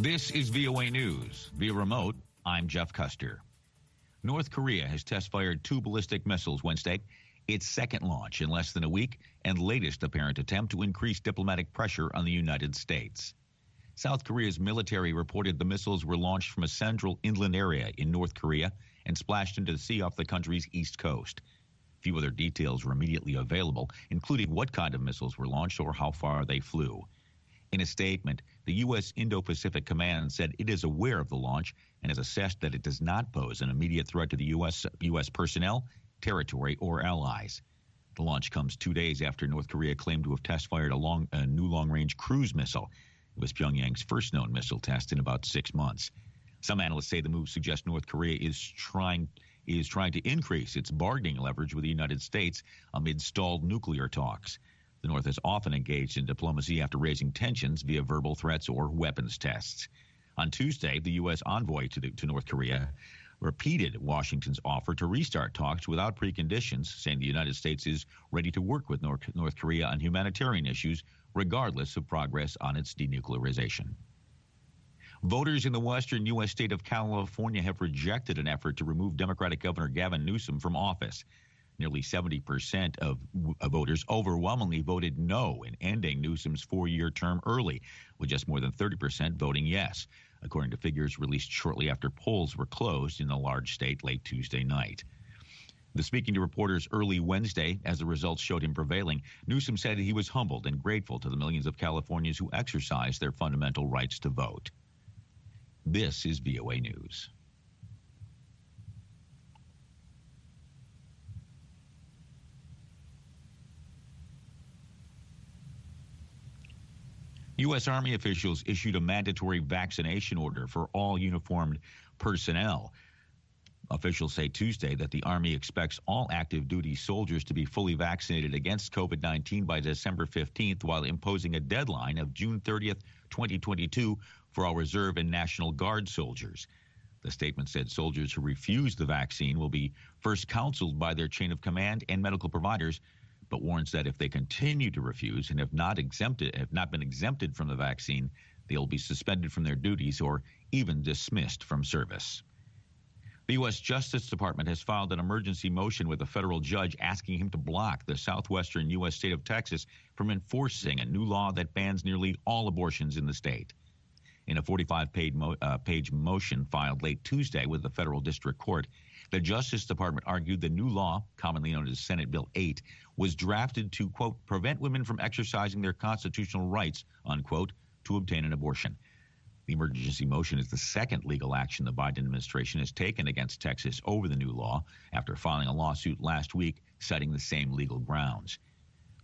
This is VOA News. Via remote, I'm Jeff Custer. North Korea has test fired two ballistic missiles Wednesday, its second launch in less than a week and latest apparent attempt to increase diplomatic pressure on the United States. South Korea's military reported the missiles were launched from a central inland area in North Korea and splashed into the sea off the country's east coast. Few other details were immediately available, including what kind of missiles were launched or how far they flew. In a statement, the U.S. Indo Pacific Command said it is aware of the launch and has assessed that it does not pose an immediate threat to the U.S. U.S. personnel, territory, or allies. The launch comes two days after North Korea claimed to have test fired a, long, a new long range cruise missile. It was Pyongyang's first known missile test in about six months. Some analysts say the move suggests North Korea is trying is trying to increase its bargaining leverage with the United States amid stalled nuclear talks. The North has often engaged in diplomacy after raising tensions via verbal threats or weapons tests. On Tuesday, the U.S. envoy to, the, to North Korea repeated Washington's offer to restart talks without preconditions, saying the United States is ready to work with North, North Korea on humanitarian issues, regardless of progress on its denuclearization. Voters in the western U.S. state of California have rejected an effort to remove Democratic Governor Gavin Newsom from office. Nearly 70% of, voters overwhelmingly voted no in ending Newsom's four year term early, with just more than 30% voting yes, according to figures released shortly after polls were closed in the large state late Tuesday night. The speaking to reporters early Wednesday, as the results showed him prevailing, Newsom said he was humbled and grateful to the millions of Californians who exercise their fundamental rights to vote. This is VOA News. U.S. Army officials issued a mandatory vaccination order for all uniformed personnel. Officials say Tuesday that the Army expects all active duty soldiers to be fully vaccinated against COVID 19 by December 15th, while imposing a deadline of June 30th, 2022 for all Reserve and National Guard soldiers. The statement said soldiers who refuse the vaccine will be first counseled by their chain of command and medical providers but warns that if they continue to refuse and have not exempted have not been exempted from the vaccine, they'll be suspended from their duties or even dismissed from service. The U.S. Justice Department has filed an emergency motion with a federal judge asking him to block the southwestern U.S. state of Texas from enforcing a new law that bans nearly all abortions in the state. In a 45 page, mo- uh, page motion filed late Tuesday with the federal district court, the Justice Department argued the new law, commonly known as Senate Bill 8, was drafted to, quote, prevent women from exercising their constitutional rights, unquote, to obtain an abortion. The emergency motion is the second legal action the Biden administration has taken against Texas over the new law after filing a lawsuit last week citing the same legal grounds.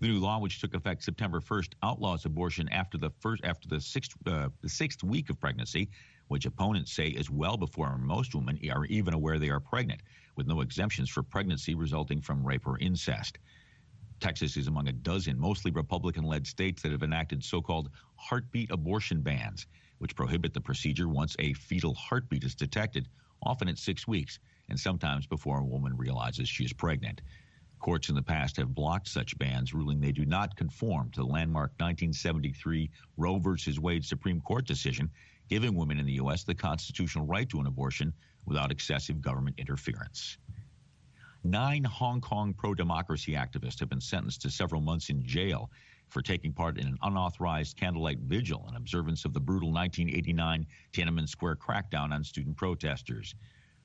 The new law, which took effect September 1st, outlaws abortion after the first after the sixth uh, the sixth week of pregnancy which opponents say is well before most women are even aware they are pregnant, with no exemptions for pregnancy resulting from rape or incest. Texas is among a dozen mostly Republican led states that have enacted so called heartbeat abortion bans, which prohibit the procedure once a fetal heartbeat is detected, often at six weeks, and sometimes before a woman realizes she is pregnant. Courts in the past have blocked such bans, ruling they do not conform to the landmark 1973 Roe v. Wade Supreme Court decision giving women in the U.S. the constitutional right to an abortion without excessive government interference. Nine Hong Kong pro democracy activists have been sentenced to several months in jail for taking part in an unauthorized candlelight vigil in observance of the brutal 1989 Tiananmen Square crackdown on student protesters.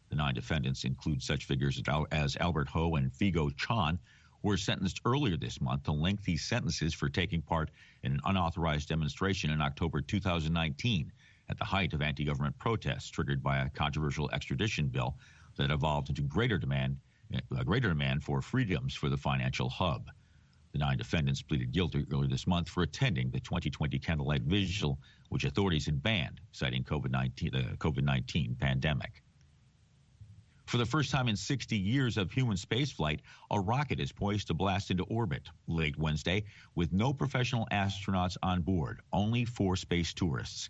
The nine defendants include such figures as Albert Ho and Figo Chan, who were sentenced earlier this month to lengthy sentences for taking part in an unauthorized demonstration in October 2019 at the height of anti government protests triggered by a controversial extradition bill that evolved into greater demand, a greater demand for freedoms for the financial hub. The nine defendants pleaded guilty earlier this month for attending the 2020 candlelight vigil, which authorities had banned, citing COVID-19, the COVID-19 pandemic. For the first time in 60 years of human spaceflight, a rocket is poised to blast into orbit late Wednesday with no professional astronauts on board, only four space tourists.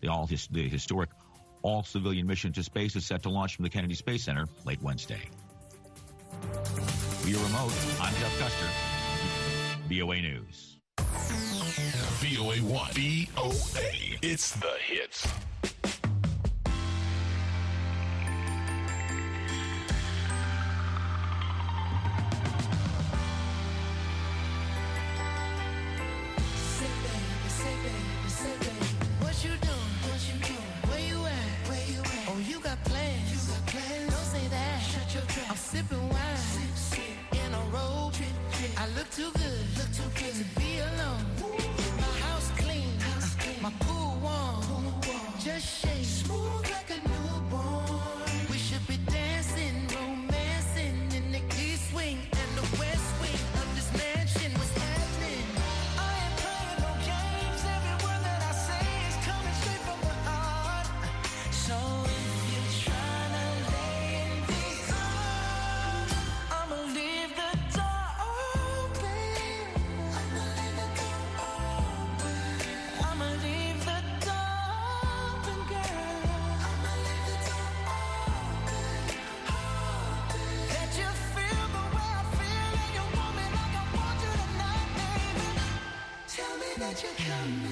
The, all his, the historic all civilian mission to space is set to launch from the Kennedy Space Center late Wednesday. Via remote, I'm Jeff Custer, VOA News. VOA 1. VOA. It's the hits. you come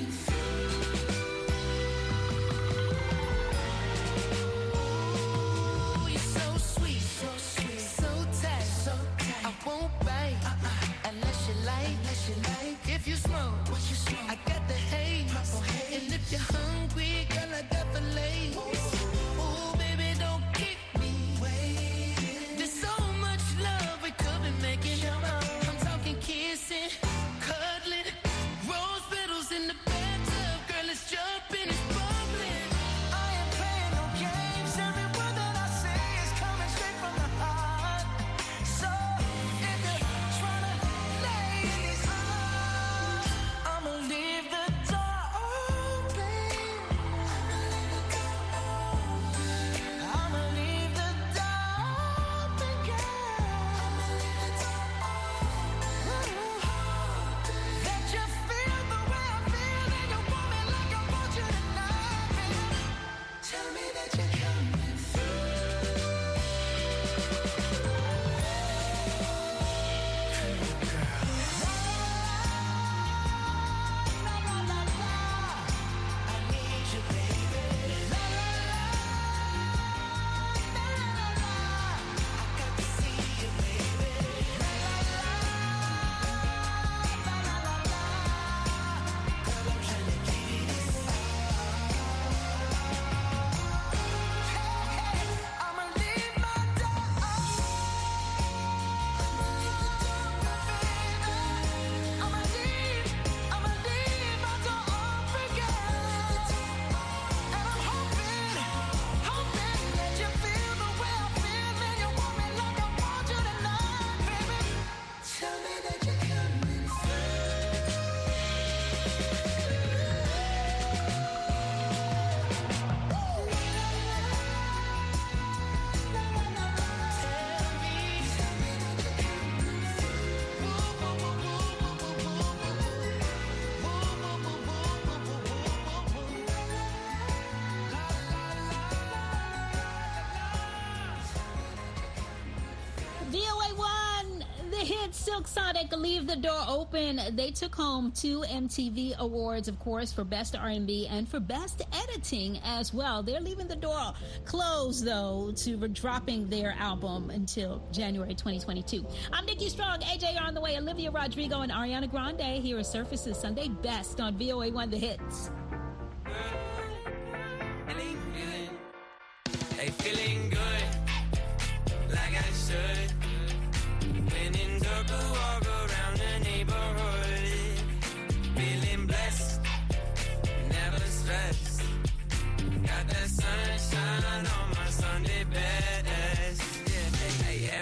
Silk Sonic leave the door open. They took home two MTV awards, of course, for best R&B and for best editing as well. They're leaving the door closed though to dropping their album until January 2022. I'm Nikki Strong, AJR on the way, Olivia Rodrigo and Ariana Grande. Here are Surfaces Sunday Best on VOA One The Hits.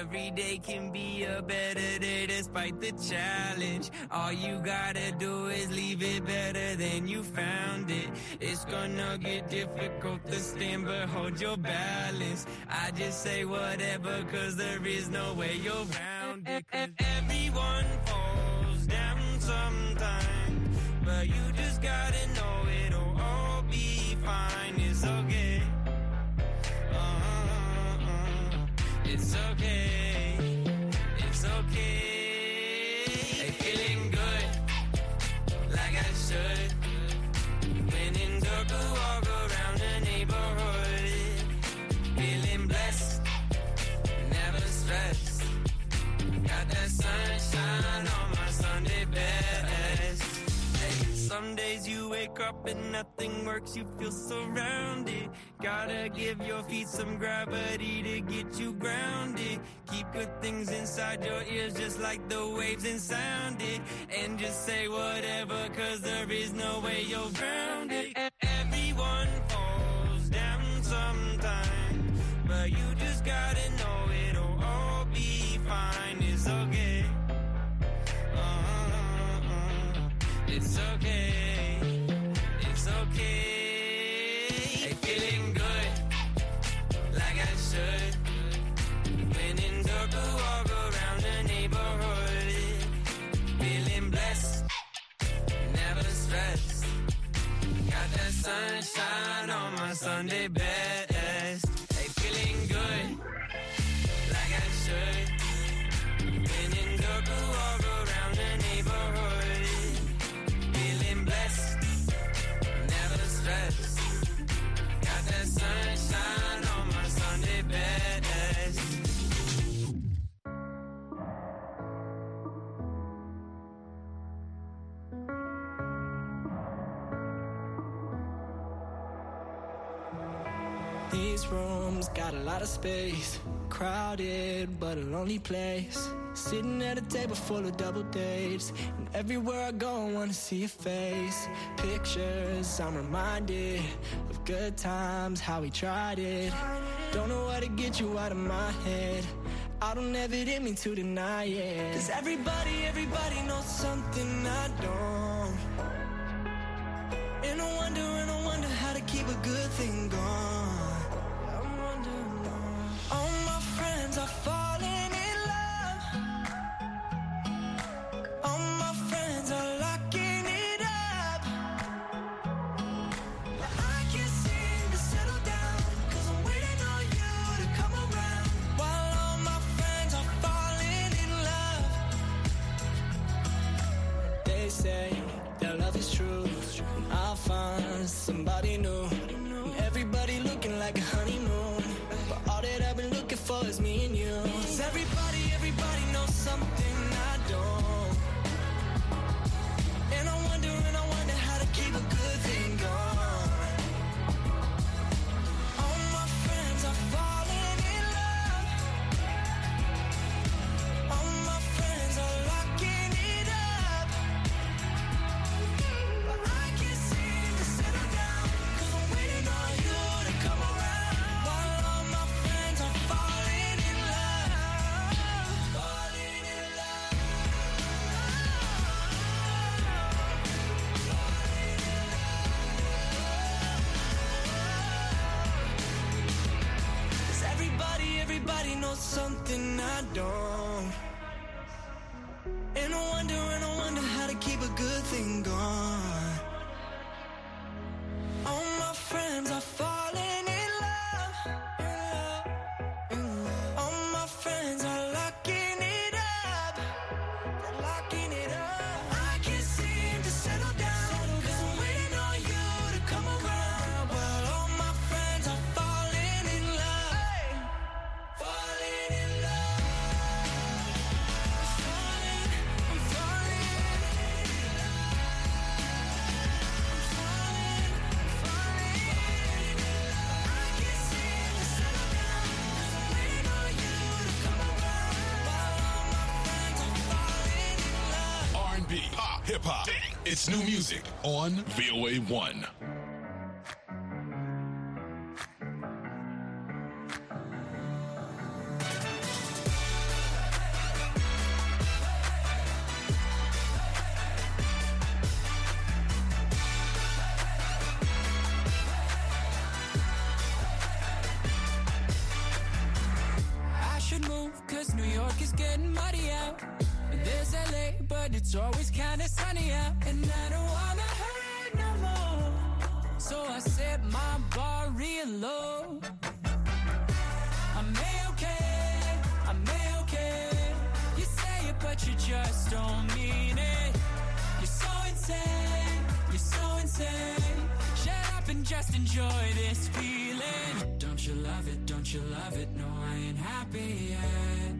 Every day can be a better day despite the challenge. All you gotta do is leave it better than you found it. It's gonna get difficult to stand, but hold your balance. I just say whatever, cause there is no way you're around it. Everyone falls down sometimes, but you wake up and nothing works, you feel surrounded. Gotta give your feet some gravity to get you grounded. Keep good things inside your ears just like the waves and sound it. And just say whatever, cause there is no way you're grounded. Sunshine on my Sunday best. Got a lot of space. Crowded, but a lonely place. Sitting at a table full of double dates. And everywhere I go, I wanna see your face. Pictures, I'm reminded of good times, how we tried it. Don't know how to get you out of my head. I don't ever did me to deny it. Cause everybody, everybody knows something I don't. And I wonder, and I wonder how to keep a good thing going. I hip hop. It's new music on VOA 1. Enjoy this feeling. Don't you love it? Don't you love it? No, I ain't happy yet.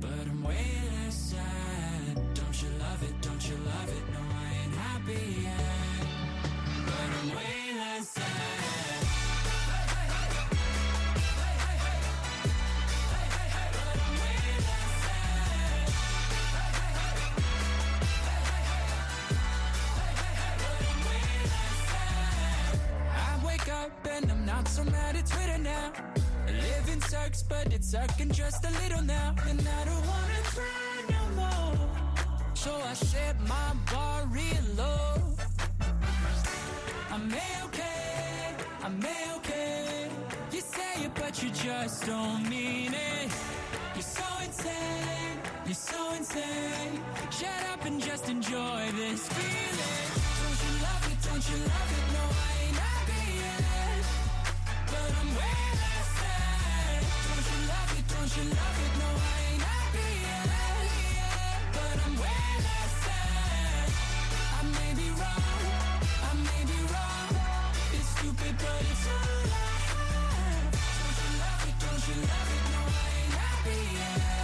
But I'm way less sad. Don't you love it? Don't you love it? No, I ain't happy yet. works, you're so insane. Shut up and just enjoy this feeling. Don't you love it, don't you love it? No, I ain't happy yet. But I'm way less sad. Don't you love it, don't you love it? No, I ain't happy yet. But I'm way less sad. I may be wrong, I may be wrong. It's stupid, but it's all Don't you love it, don't you love it? No, I ain't happy yet.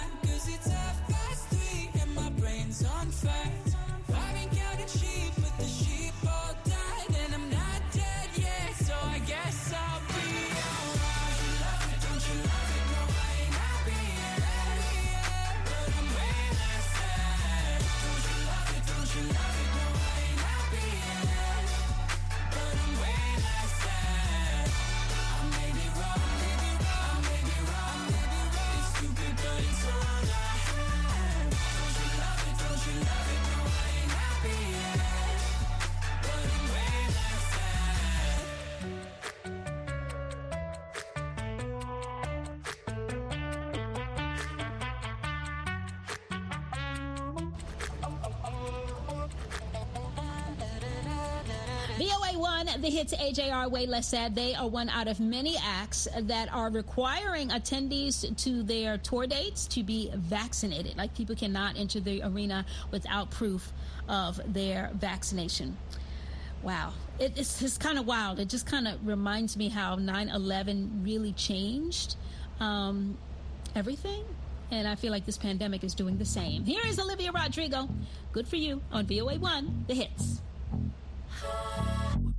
the hits AJR Way Less Sad. They are one out of many acts that are requiring attendees to their tour dates to be vaccinated. Like people cannot enter the arena without proof of their vaccination. Wow. It, it's just kind of wild. It just kind of reminds me how 9 11 really changed um, everything. And I feel like this pandemic is doing the same. Here is Olivia Rodrigo. Good for you on VOA 1, the hits.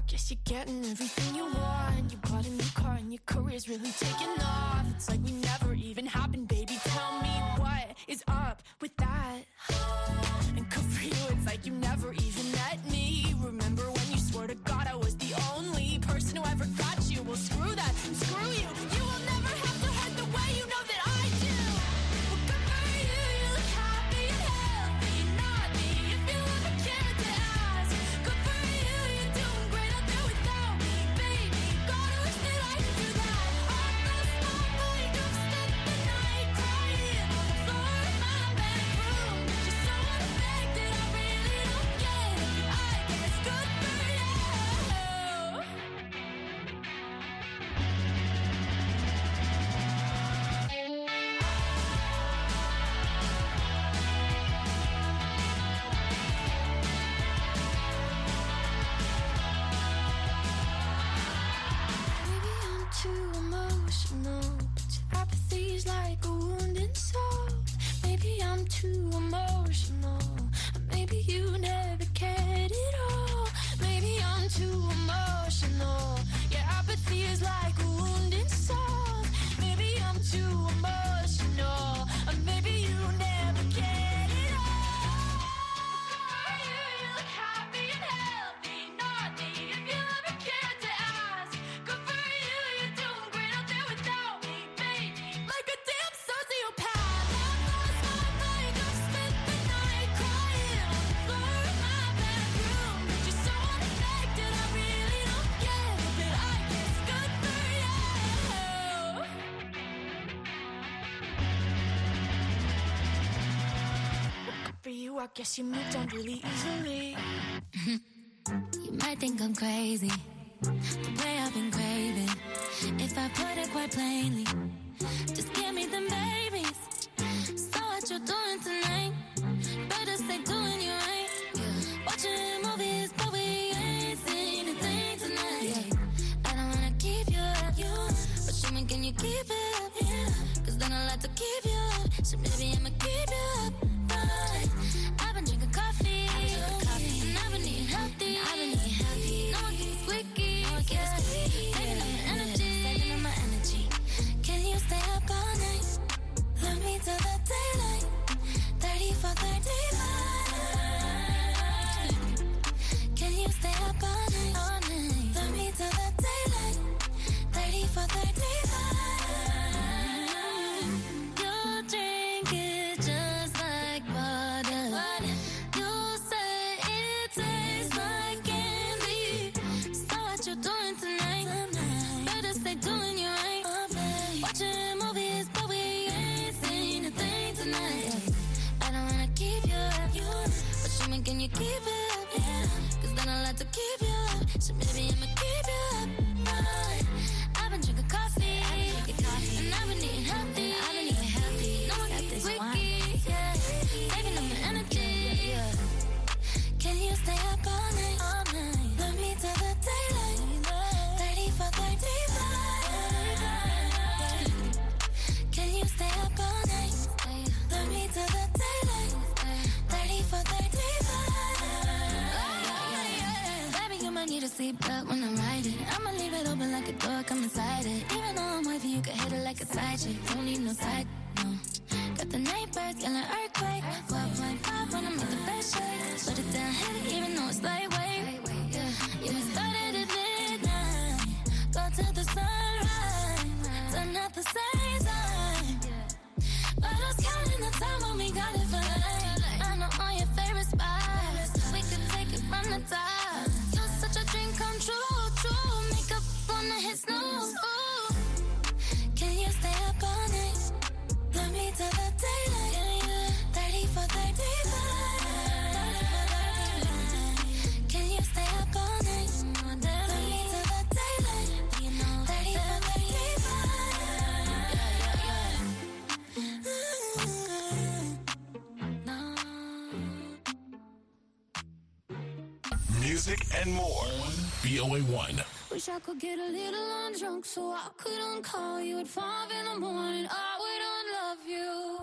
I guess you're getting everything you want. You bought a new car and your career's really taking off. It's like we never even happened, baby. Tell me what is up with that? I guess you moved on really easily. you might think I'm crazy, the way I've been craving. If I put it quite plainly, just give me the. and more. VOA1. Wish I could get a little so I could you at five in the morning. I would unlove you.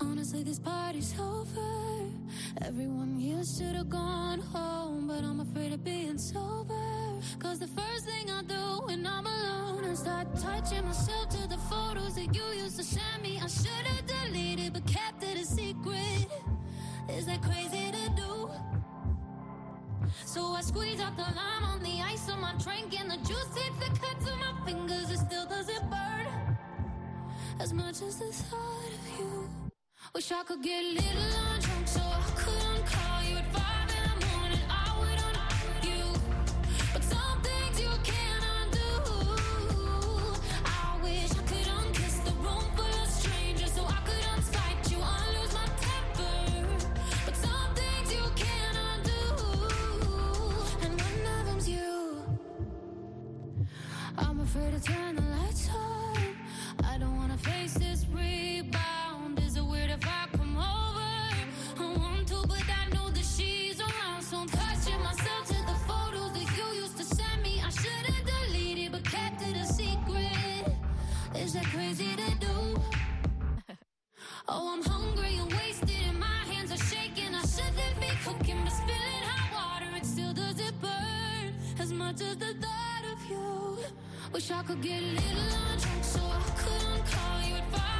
Honestly, this party's over. Everyone here should have gone home, but I'm afraid of being sober. Cause the first thing I do when I'm alone is start touching myself to the photos that you used to send me. I should have deleted, but kept it a secret. Is that crazy to do? So I squeeze out the lime on the ice of my drink, and the juice hits the cuts of my fingers. It still doesn't burn as much as the thought of you. Wish I could get a little on. afraid to turn the lights on. I don't wanna face this rebound. Is it weird if I come over? I want to, but I know that she's around. So I'm touching myself to the photos that you used to send me. I should've deleted, but kept it a secret. Is that crazy to do? oh, I'm hungry and wasted, and my hands are shaking. I shouldn't be cooking, but spilling hot water, it still doesn't burn as much as the thought. Wish I could get a little on so I couldn't call you advice.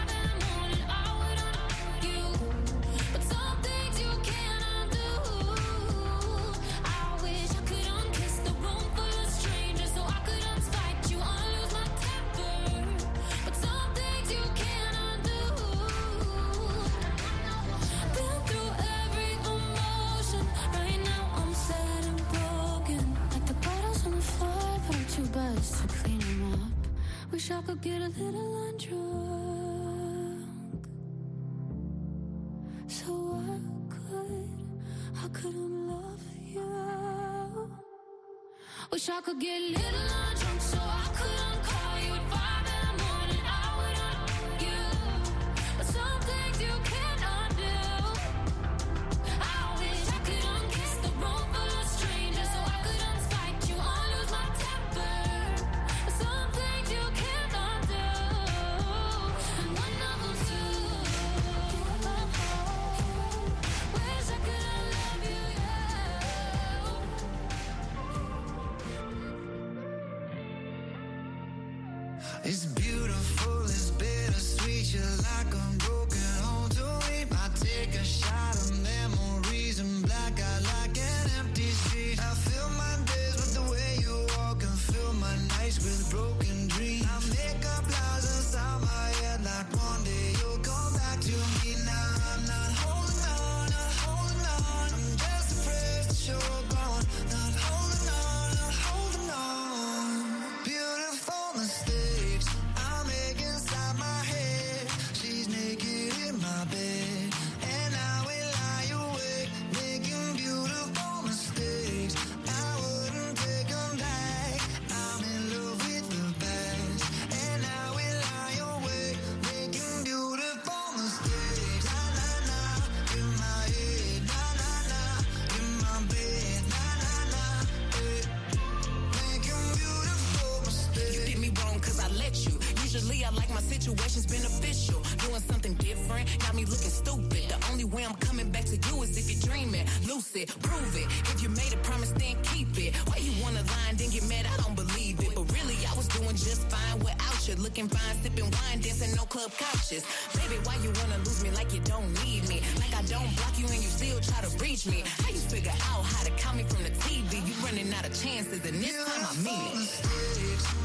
drinking fine, sipping wine, dancing no club couches. Baby, why you wanna lose me like you don't need me? Like I don't block you and you still try to reach me. How you figure out how to call me from the TV? You running out of chances, and this time I mean it.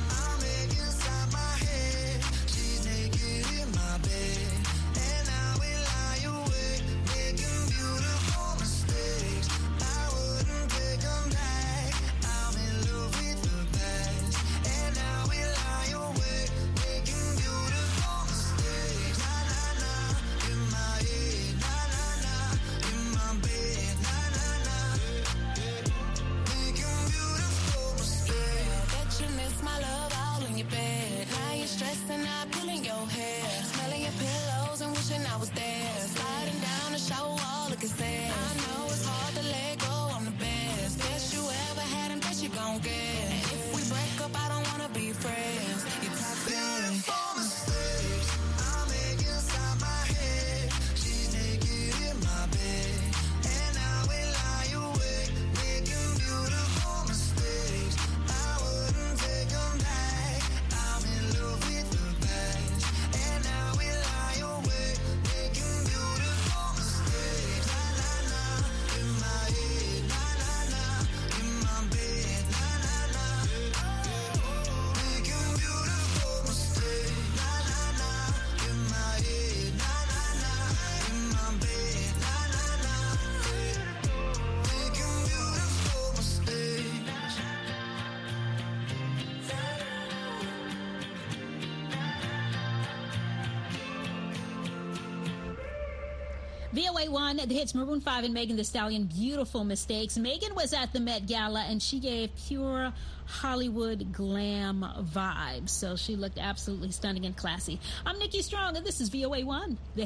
I'm inside my head. She's naked in my bed. One the hits Maroon 5 and Megan Thee Stallion, Beautiful Mistakes. Megan was at the Met Gala and she gave pure Hollywood glam vibes. So she looked absolutely stunning and classy. I'm Nikki Strong and this is VOA1. The